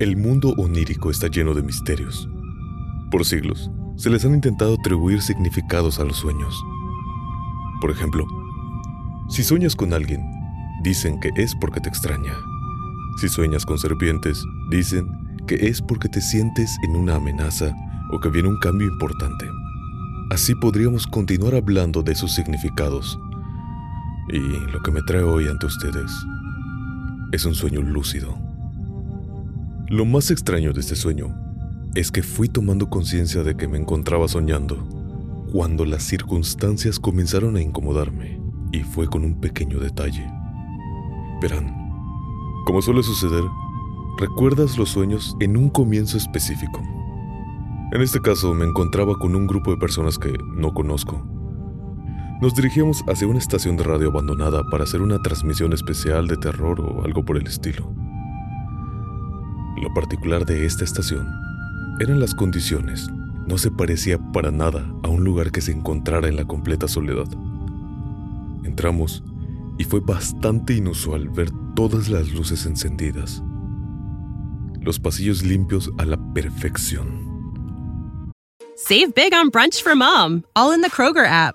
El mundo onírico está lleno de misterios. Por siglos, se les han intentado atribuir significados a los sueños. Por ejemplo, si sueñas con alguien, dicen que es porque te extraña. Si sueñas con serpientes, dicen que es porque te sientes en una amenaza o que viene un cambio importante. Así podríamos continuar hablando de sus significados. Y lo que me trae hoy ante ustedes es un sueño lúcido. Lo más extraño de este sueño es que fui tomando conciencia de que me encontraba soñando cuando las circunstancias comenzaron a incomodarme y fue con un pequeño detalle. Verán, como suele suceder, recuerdas los sueños en un comienzo específico. En este caso me encontraba con un grupo de personas que no conozco. Nos dirigíamos hacia una estación de radio abandonada para hacer una transmisión especial de terror o algo por el estilo. Lo particular de esta estación eran las condiciones. No se parecía para nada a un lugar que se encontrara en la completa soledad. Entramos y fue bastante inusual ver todas las luces encendidas. Los pasillos limpios a la perfección. Save big on brunch for mom, all in the Kroger app.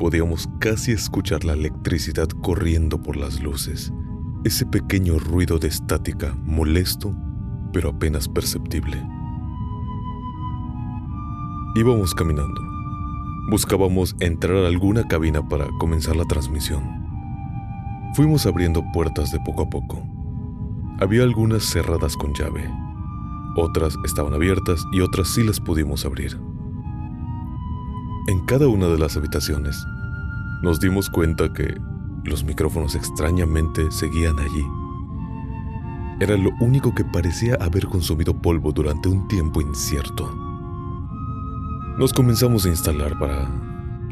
Podíamos casi escuchar la electricidad corriendo por las luces, ese pequeño ruido de estática molesto, pero apenas perceptible. Íbamos caminando. Buscábamos entrar a alguna cabina para comenzar la transmisión. Fuimos abriendo puertas de poco a poco. Había algunas cerradas con llave, otras estaban abiertas y otras sí las pudimos abrir. En cada una de las habitaciones nos dimos cuenta que los micrófonos extrañamente seguían allí. Era lo único que parecía haber consumido polvo durante un tiempo incierto. Nos comenzamos a instalar para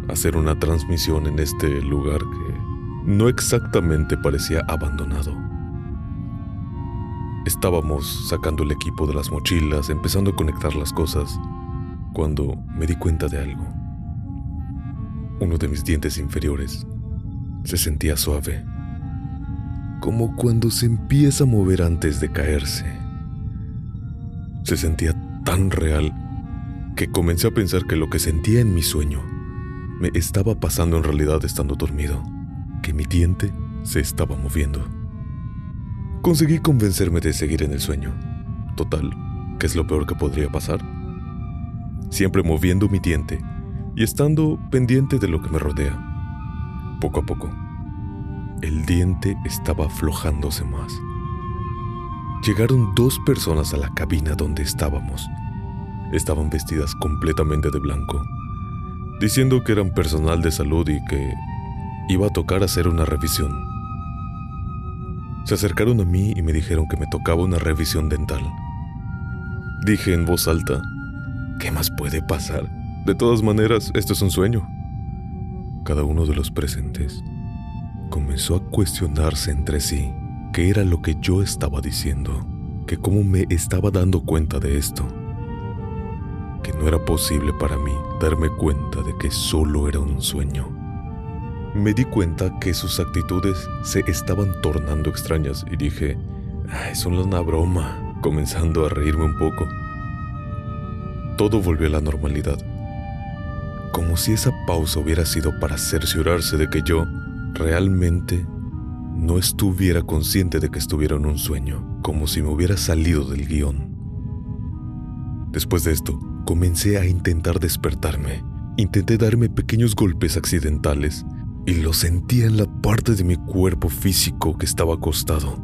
hacer una transmisión en este lugar que no exactamente parecía abandonado. Estábamos sacando el equipo de las mochilas, empezando a conectar las cosas, cuando me di cuenta de algo. Uno de mis dientes inferiores se sentía suave, como cuando se empieza a mover antes de caerse. Se sentía tan real que comencé a pensar que lo que sentía en mi sueño me estaba pasando en realidad estando dormido, que mi diente se estaba moviendo. Conseguí convencerme de seguir en el sueño. Total, ¿qué es lo peor que podría pasar? Siempre moviendo mi diente y estando pendiente de lo que me rodea. Poco a poco, el diente estaba aflojándose más. Llegaron dos personas a la cabina donde estábamos. Estaban vestidas completamente de blanco, diciendo que eran personal de salud y que iba a tocar hacer una revisión. Se acercaron a mí y me dijeron que me tocaba una revisión dental. Dije en voz alta, ¿qué más puede pasar? De todas maneras, esto es un sueño. Cada uno de los presentes comenzó a cuestionarse entre sí qué era lo que yo estaba diciendo, que cómo me estaba dando cuenta de esto, que no era posible para mí darme cuenta de que solo era un sueño. Me di cuenta que sus actitudes se estaban tornando extrañas y dije, Ay, es una broma, comenzando a reírme un poco. Todo volvió a la normalidad, como si esa pausa hubiera sido para cerciorarse de que yo realmente no estuviera consciente de que estuviera en un sueño, como si me hubiera salido del guion. Después de esto, comencé a intentar despertarme. Intenté darme pequeños golpes accidentales y lo sentía en la parte de mi cuerpo físico que estaba acostado.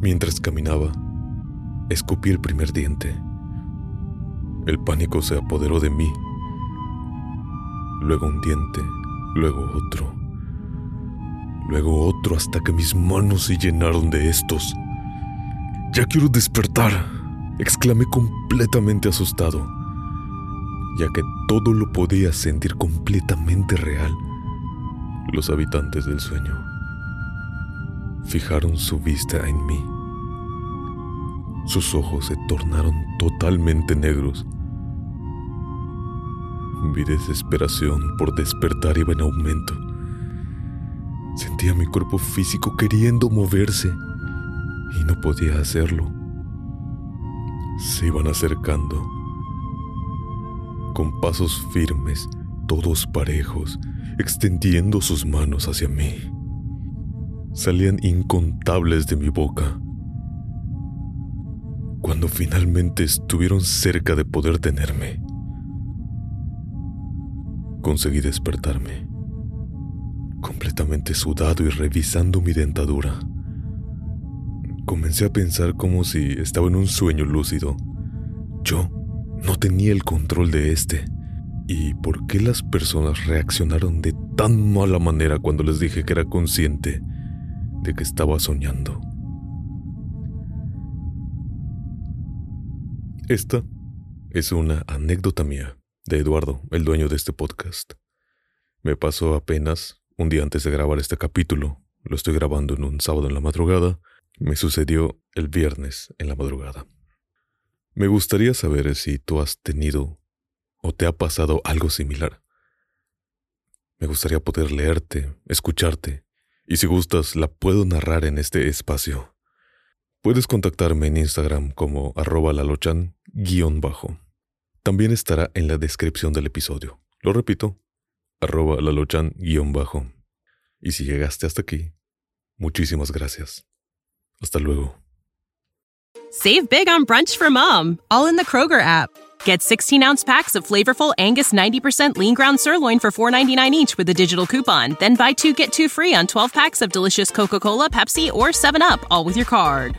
Mientras caminaba, escupí el primer diente. El pánico se apoderó de mí. Luego un diente, luego otro, luego otro hasta que mis manos se llenaron de estos. Ya quiero despertar, exclamé completamente asustado ya que todo lo podía sentir completamente real. Los habitantes del sueño fijaron su vista en mí. Sus ojos se tornaron totalmente negros. Mi desesperación por despertar iba en aumento. Sentía mi cuerpo físico queriendo moverse y no podía hacerlo. Se iban acercando con pasos firmes, todos parejos, extendiendo sus manos hacia mí. Salían incontables de mi boca. Cuando finalmente estuvieron cerca de poder tenerme, conseguí despertarme, completamente sudado y revisando mi dentadura. Comencé a pensar como si estaba en un sueño lúcido. Yo no tenía el control de este. ¿Y por qué las personas reaccionaron de tan mala manera cuando les dije que era consciente de que estaba soñando? Esta es una anécdota mía de Eduardo, el dueño de este podcast. Me pasó apenas un día antes de grabar este capítulo. Lo estoy grabando en un sábado en la madrugada. Me sucedió el viernes en la madrugada. Me gustaría saber si tú has tenido o te ha pasado algo similar. Me gustaría poder leerte, escucharte, y si gustas la puedo narrar en este espacio. Puedes contactarme en Instagram como arroba lalochan. También estará en la descripción del episodio. Lo repito, arroba lalochan bajo. Y si llegaste hasta aquí, muchísimas gracias. Hasta luego. Save big on brunch for mom, all in the Kroger app. Get 16 ounce packs of flavorful Angus 90% lean ground sirloin for $4.99 each with a digital coupon. Then buy two get two free on 12 packs of delicious Coca Cola, Pepsi, or 7UP, all with your card.